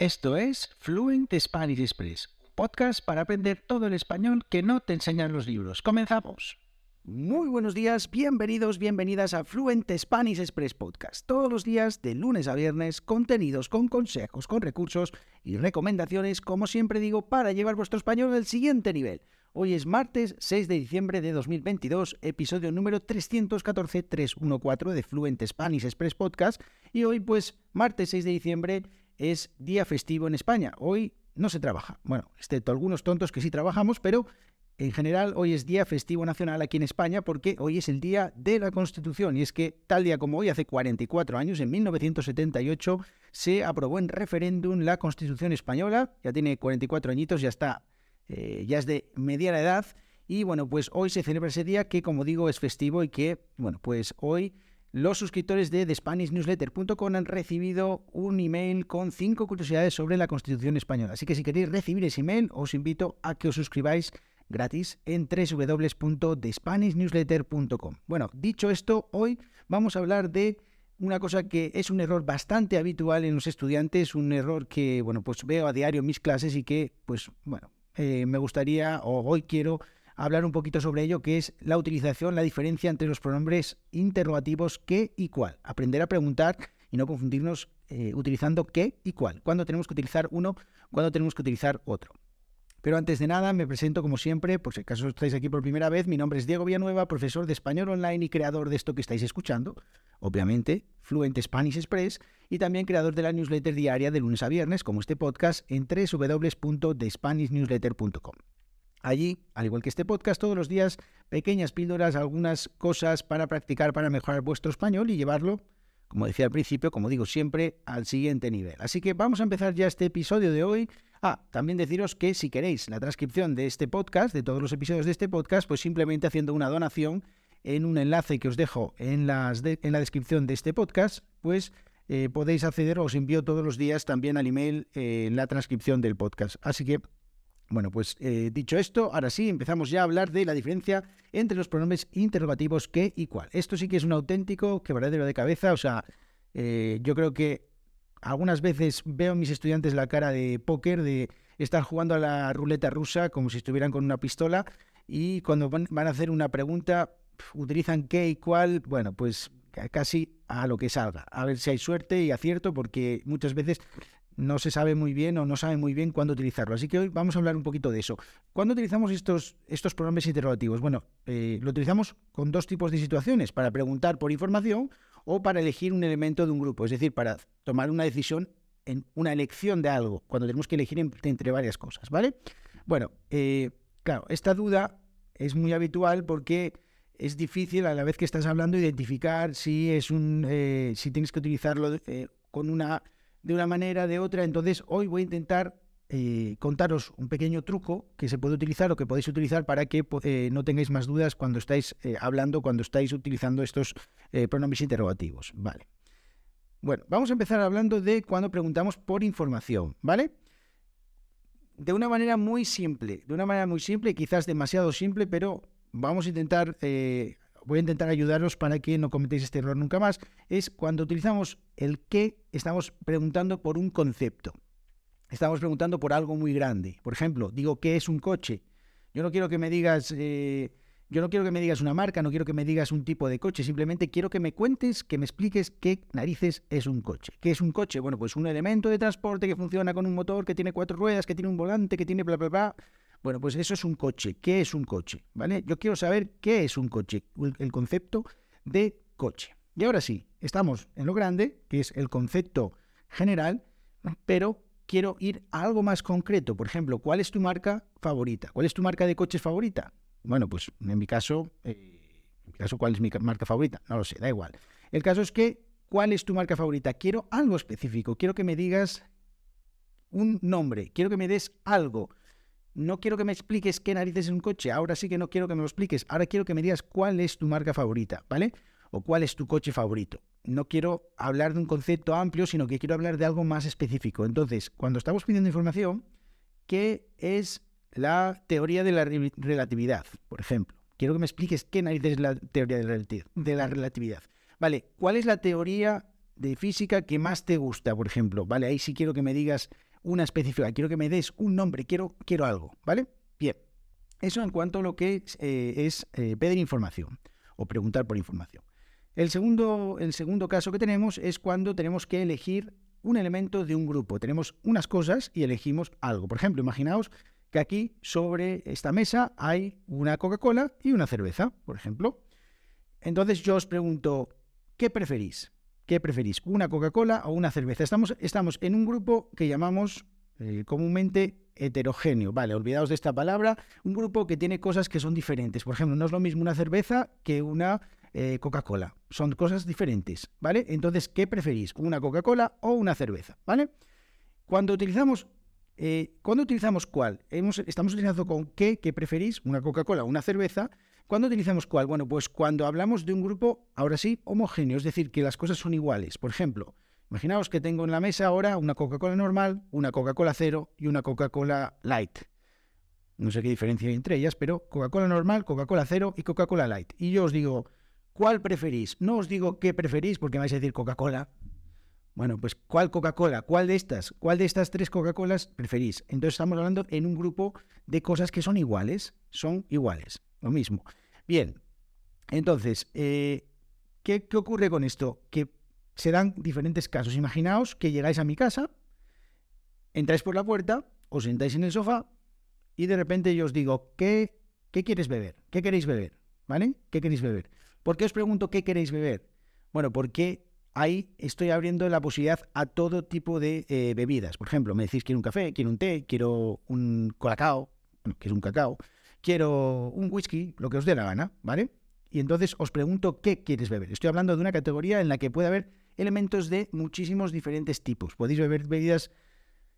Esto es Fluent Spanish Express, podcast para aprender todo el español que no te enseñan los libros. ¡Comenzamos! Muy buenos días, bienvenidos, bienvenidas a Fluent Spanish Express Podcast. Todos los días, de lunes a viernes, contenidos con consejos, con recursos y recomendaciones, como siempre digo, para llevar vuestro español al siguiente nivel. Hoy es martes 6 de diciembre de 2022, episodio número 314-314 de Fluent Spanish Express Podcast. Y hoy, pues, martes 6 de diciembre, es día festivo en España. Hoy no se trabaja. Bueno, excepto algunos tontos que sí trabajamos, pero en general hoy es día festivo nacional aquí en España porque hoy es el día de la Constitución. Y es que tal día como hoy, hace 44 años, en 1978, se aprobó en referéndum la Constitución española. Ya tiene 44 añitos, ya está, eh, ya es de mediana edad. Y bueno, pues hoy se celebra ese día que, como digo, es festivo y que, bueno, pues hoy los suscriptores de TheSpanishNewsletter.com han recibido un email con cinco curiosidades sobre la Constitución española. Así que si queréis recibir ese email, os invito a que os suscribáis gratis en www.thespanishnewsletter.com. Bueno, dicho esto, hoy vamos a hablar de una cosa que es un error bastante habitual en los estudiantes, un error que, bueno, pues veo a diario en mis clases y que, pues, bueno, eh, me gustaría o hoy quiero hablar un poquito sobre ello, que es la utilización, la diferencia entre los pronombres interrogativos qué y cuál. Aprender a preguntar y no confundirnos eh, utilizando qué y cuál. Cuándo tenemos que utilizar uno, cuándo tenemos que utilizar otro. Pero antes de nada, me presento como siempre, por si acaso estáis aquí por primera vez, mi nombre es Diego Villanueva, profesor de español online y creador de esto que estáis escuchando, obviamente, Fluent Spanish Express, y también creador de la newsletter diaria de lunes a viernes, como este podcast, en www.thespanishnewsletter.com. Allí, al igual que este podcast, todos los días pequeñas píldoras, algunas cosas para practicar, para mejorar vuestro español y llevarlo, como decía al principio, como digo siempre, al siguiente nivel. Así que vamos a empezar ya este episodio de hoy. Ah, también deciros que si queréis la transcripción de este podcast, de todos los episodios de este podcast, pues simplemente haciendo una donación en un enlace que os dejo en, la descripción de este podcast, pues eh, podéis acceder, os envío todos los días también al email eh, la transcripción del podcast. Así que bueno, pues eh, dicho esto, ahora sí, empezamos ya a hablar de la diferencia entre los pronombres interrogativos qué y cuál. Esto sí que es un auténtico quebradero de cabeza, o sea, eh, yo creo que algunas veces veo a mis estudiantes la cara de póker, de estar jugando a la ruleta rusa como si estuvieran con una pistola y cuando van, a hacer una pregunta utilizan qué y cuál, bueno, pues casi a lo que salga, a ver si hay suerte y acierto, porque muchas veces no se sabe muy bien o no sabe muy bien cuándo utilizarlo. Así que hoy vamos a hablar un poquito de eso. ¿Cuándo utilizamos estos, estos pronombres interrogativos? Bueno, eh, lo utilizamos con dos tipos de situaciones, para preguntar por información o para elegir un elemento de un grupo, es decir, para tomar una decisión en una elección de algo, cuando tenemos que elegir entre varias cosas, ¿vale? Bueno, eh, claro, esta duda es muy habitual porque es difícil a la vez que estás hablando identificar si es un eh, si tienes que utilizarlo con una de una manera, de otra. Entonces, hoy voy a intentar eh, contaros un pequeño truco que se puede utilizar o que podéis utilizar para que eh, no tengáis más dudas cuando estáis eh, hablando, cuando estáis utilizando estos pronombres interrogativos. Vale. Bueno, vamos a empezar hablando de cuando preguntamos por información, ¿vale? De una manera muy simple, de una manera muy simple, quizás demasiado simple, pero vamos a intentar voy a intentar ayudaros para que no cometéis este error nunca más, es cuando utilizamos el qué, estamos preguntando por un concepto. Estamos preguntando por algo muy grande. Por ejemplo, digo, ¿qué es un coche? Yo no quiero que me digas, eh, yo no quiero que me digas una marca, no quiero que me digas un tipo de coche, simplemente quiero que me cuentes, que me expliques qué narices es un coche. ¿Qué es un coche? Bueno, pues un elemento de transporte que funciona con un motor, que tiene cuatro ruedas, que tiene un volante, que tiene bla, bla, bla. Bueno, pues eso es un coche. ¿Qué es un coche? ¿Vale? Yo quiero saber qué es un coche, el concepto de coche. Y ahora sí, estamos en lo grande, que es el concepto general, pero quiero ir a algo más concreto. Por ejemplo, ¿cuál es tu marca favorita? ¿Cuál es tu marca de coches favorita? Bueno, pues en mi caso, eh, en mi caso, ¿cuál es mi marca favorita? No lo sé, da igual. El caso es que, ¿cuál es tu marca favorita? Quiero algo específico, quiero que me digas un nombre, quiero que me des algo no quiero que me expliques qué narices es un coche, ahora sí que no quiero que me lo expliques, ahora quiero que me digas cuál es tu marca favorita, ¿vale? O cuál es tu coche favorito. No quiero hablar de un concepto amplio, sino que quiero hablar de algo más específico. Entonces, cuando estamos pidiendo información, ¿qué es la teoría de la relatividad, por ejemplo? Quiero que me expliques qué narices es la teoría de la relatividad. Vale, ¿cuál es la teoría de física que más te gusta, por ejemplo? Vale, ahí sí quiero que me digas una específica, quiero que me des un nombre, quiero, quiero algo, ¿vale? Bien, eso en cuanto a lo que es, eh, eh, pedir información o preguntar por información. El segundo, el segundo caso que tenemos es cuando tenemos que elegir un elemento de un grupo. Tenemos unas cosas y elegimos algo. Por ejemplo, imaginaos que aquí sobre esta mesa hay una Coca-Cola y una cerveza, por ejemplo. Entonces yo os pregunto, ¿qué preferís? ¿Qué preferís? ¿Una Coca-Cola o una cerveza? Estamos, estamos en un grupo que llamamos eh, comúnmente heterogéneo. Vale, olvidaos de esta palabra. Un grupo que tiene cosas que son diferentes. Por ejemplo, no es lo mismo una cerveza que una eh, Coca-Cola. Son cosas diferentes, ¿vale? Entonces, ¿qué preferís? ¿Una Coca-Cola o una cerveza? ¿Vale? Cuando utilizamos, eh, ¿cuándo utilizamos cuál? Hemos, estamos utilizando con qué, ¿qué preferís? ¿Una Coca-Cola o una cerveza? ¿Cuándo utilizamos cuál? Bueno, pues cuando hablamos de un grupo, ahora sí, homogéneo, es decir, que las cosas son iguales. Por ejemplo, imaginaos que tengo en la mesa ahora una Coca-Cola normal, una Coca-Cola cero y una Coca-Cola light. No sé qué diferencia hay entre ellas, pero Coca-Cola normal, Coca-Cola cero y Coca-Cola light. Y yo os digo, ¿cuál preferís? No os digo qué preferís porque vais a decir Coca-Cola. Bueno, pues ¿cuál Coca-Cola? ¿Cuál de estas? ¿Cuál de estas tres Coca-Colas preferís? Entonces estamos hablando en un grupo de cosas que son iguales, son iguales, lo mismo. Bien, entonces, eh, ¿qué, ocurre con esto? Que se dan diferentes casos. Imaginaos que llegáis a mi casa, entráis por la puerta, os sentáis en el sofá y de repente yo os digo, ¿qué, qué quieres beber? ¿Qué queréis beber? ¿Vale? ¿Qué queréis beber? ¿Por qué os pregunto qué queréis beber? Bueno, porque ahí estoy abriendo la posibilidad a todo tipo de eh, bebidas. Por ejemplo, me decís quiero un café, quiero un té, quiero un colacao, que es un cacao, quiero un whisky, lo que os dé la gana, ¿vale? Y entonces os pregunto qué quieres beber. Estoy hablando de una categoría en la que puede haber elementos de muchísimos diferentes tipos. Podéis beber bebidas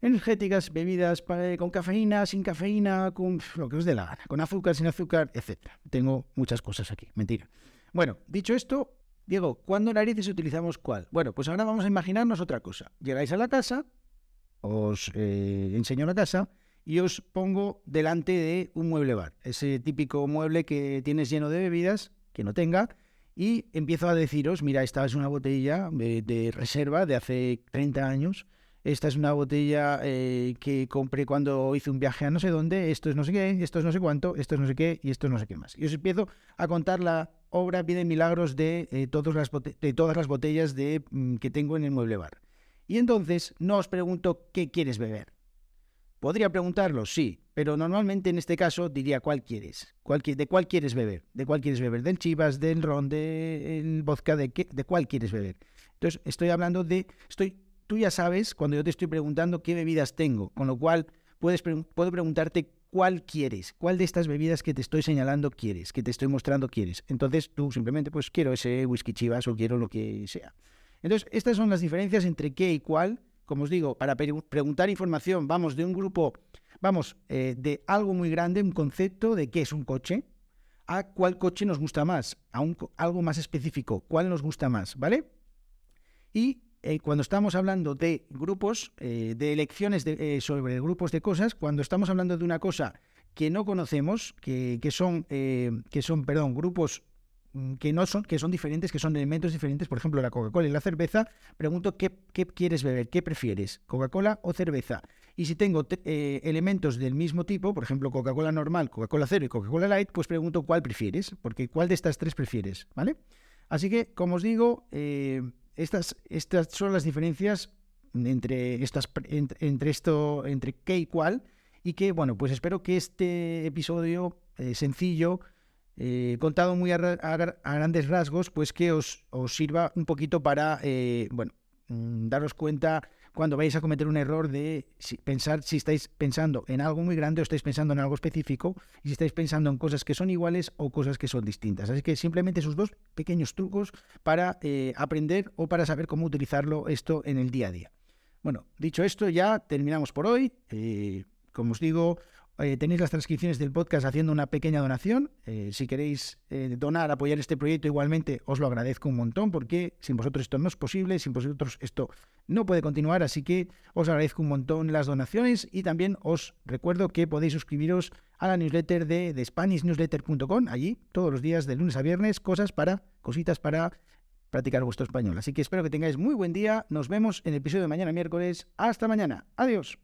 energéticas, bebidas con cafeína, sin cafeína, con lo que os dé la gana, con azúcar, sin azúcar, etc. Tengo muchas cosas aquí, mentira. Bueno, dicho esto, Diego, ¿cuándo narices utilizamos cuál? Bueno, pues ahora vamos a imaginarnos otra cosa. Llegáis a la casa, os eh, enseño la casa y os pongo delante de un mueble bar, ese típico mueble que tienes lleno de bebidas, que no tenga, y empiezo a deciros, mira, esta es una botella de, reserva de hace 30 años, esta es una botella eh, que compré cuando hice un viaje a no sé dónde, esto es no sé qué, esto es no sé cuánto, esto es no sé qué y esto es no sé qué más. Y os empiezo a contar la obra Vida Milagros de, eh, todas las de todas las botellas de, mm, que tengo en el mueble bar. Y entonces no os pregunto qué quieres beber, Podría preguntarlo, sí, pero normalmente en este caso diría cuál quieres, de cuál quieres beber, de cuál quieres beber, del chivas, del ron, del vodka, de, qué, de cuál quieres beber. Entonces estoy hablando de, estoy, tú ya sabes cuando yo te estoy preguntando qué bebidas tengo, con lo cual puedes puedo preguntarte cuál quieres, cuál de estas bebidas que te estoy señalando quieres, que te estoy mostrando quieres. Entonces tú simplemente pues quiero ese whisky chivas o quiero lo que sea. Entonces estas son las diferencias entre qué y cuál como os digo, para preguntar información, vamos de un grupo, vamos eh, de algo muy grande, un concepto de qué es un coche, a cuál coche nos gusta más, a un, algo más específico, cuál nos gusta más, ¿vale? Y eh, cuando estamos hablando de grupos, eh, de elecciones sobre grupos de cosas, cuando estamos hablando de una cosa que no conocemos, que, son, que son, perdón, grupos que no son, que son diferentes, que son elementos diferentes, por ejemplo, la Coca-Cola y la cerveza, pregunto qué, quieres beber, qué prefieres, Coca-Cola o cerveza. Y si tengo eh, elementos del mismo tipo, por ejemplo, Coca-Cola normal, Coca-Cola cero y Coca-Cola light, pues pregunto cuál prefieres, porque cuál de estas tres prefieres, ¿vale? Así que, como os digo, eh, estas, estas son las diferencias entre, estas, entre, esto, entre qué y cuál, y que, bueno, pues espero que este episodio eh, sencillo eh, contado muy a, grandes rasgos, pues que os, sirva un poquito para, eh, bueno, mm, daros cuenta cuando vais a cometer un error de pensar si estáis pensando en algo muy grande o estáis pensando en algo específico y si estáis pensando en cosas que son iguales o cosas que son distintas. Así que simplemente esos dos pequeños trucos para eh, aprender o para saber cómo utilizarlo esto en el día a día. Bueno, dicho esto, ya terminamos por hoy. como os digo, tenéis las transcripciones del podcast haciendo una pequeña donación. Eh, si queréis eh, donar, apoyar este proyecto, igualmente os lo agradezco un montón porque sin vosotros esto no es posible, sin vosotros esto no puede continuar. Así que os agradezco un montón las donaciones y también os recuerdo que podéis suscribiros a la newsletter de, de SpanishNewsletter.com. Allí, todos los días de lunes a viernes, cosas para, cositas para practicar vuestro español. Así que espero que tengáis muy buen día. Nos vemos en el episodio de mañana miércoles. Hasta mañana. Adiós.